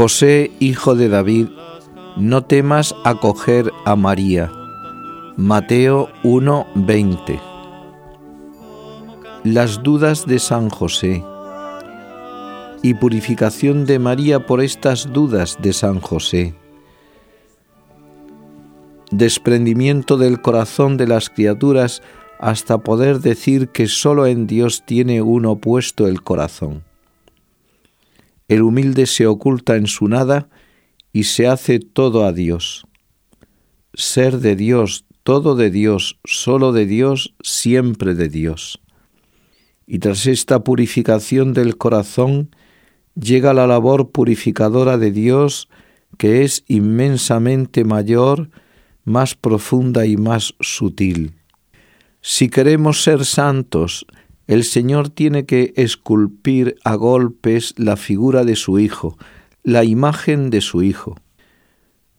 José, hijo de David, no temas acoger a María. Mateo 1:20 Las dudas de San José y purificación de María por estas dudas de San José. Desprendimiento del corazón de las criaturas hasta poder decir que sólo en Dios tiene uno puesto el corazón. El humilde se oculta en su nada y se hace todo a Dios. Ser de Dios, todo de Dios, solo de Dios, siempre de Dios. Y tras esta purificación del corazón, llega la labor purificadora de Dios, que es inmensamente mayor, más profunda y más sutil. Si queremos ser santos, el Señor tiene que esculpir a golpes la figura de su Hijo, la imagen de su Hijo.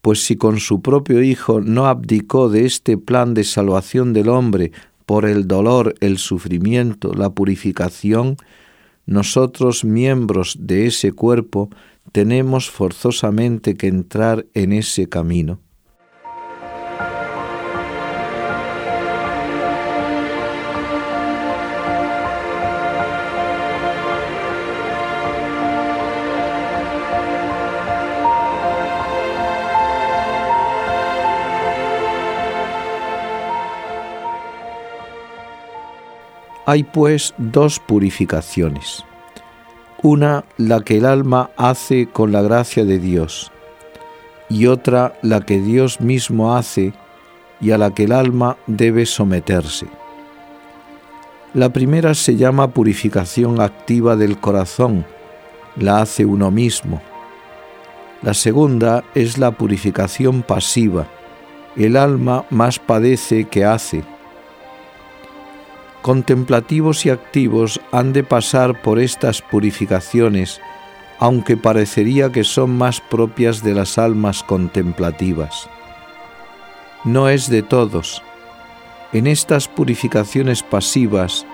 Pues si con su propio Hijo no abdicó de este plan de salvación del hombre por el dolor, el sufrimiento, la purificación, nosotros, miembros de ese cuerpo, tenemos forzosamente que entrar en ese camino. Hay pues dos purificaciones. Una la que el alma hace con la gracia de Dios y otra la que Dios mismo hace y a la que el alma debe someterse. La primera se llama purificación activa del corazón, la hace uno mismo. La segunda es la purificación pasiva, el alma más padece que hace contemplativos y activos han de pasar por estas purificaciones, aunque parecería que son más propias de las almas contemplativas. No es de todos. En estas purificaciones pasivas,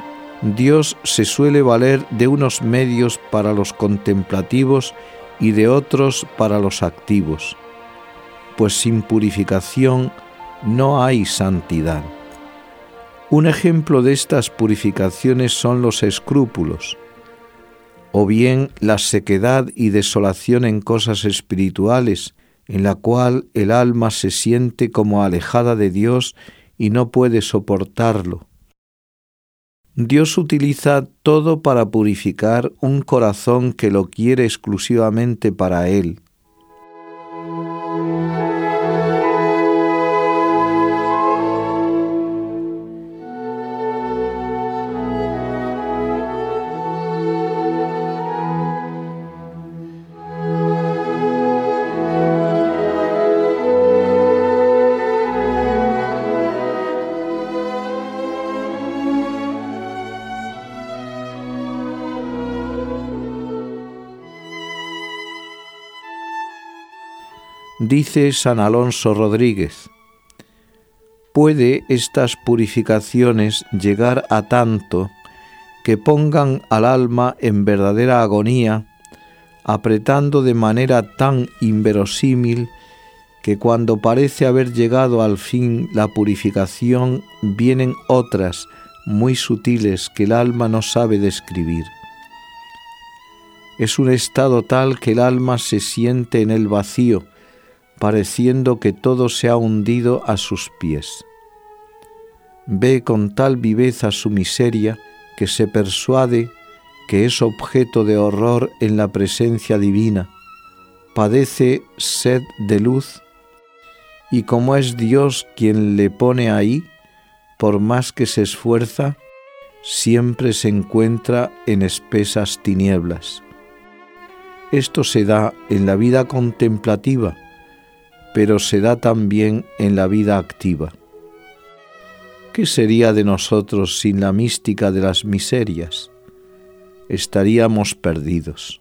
Dios se suele valer de unos medios para los contemplativos y de otros para los activos, pues sin purificación no hay santidad. Un ejemplo de estas purificaciones son los escrúpulos, o bien la sequedad y desolación en cosas espirituales, en la cual el alma se siente como alejada de Dios y no puede soportarlo. Dios utiliza todo para purificar un corazón que lo quiere exclusivamente para Él Dice San Alonso Rodríguez, ¿puede estas purificaciones llegar a tanto que pongan al alma en verdadera agonía apretando de manera tan inverosímil que cuando parece haber llegado al fin la purificación, vienen otras muy sutiles que el alma no sabe describir. Es un estado tal que el alma se siente en el vacío, pareciendo que todo se ha hundido a sus pies. Ve con tal viveza su miseria que se persuade que es objeto de horror en la presencia divina, padece sed de luz, y como es Dios quien le pone ahí, por más que se esfuerza, siempre se encuentra en espesas tinieblas. Esto se da en la vida contemplativa, pero se da también en la vida activa. ¿Qué sería de nosotros sin la mística de las miserias? Estaríamos perdidos.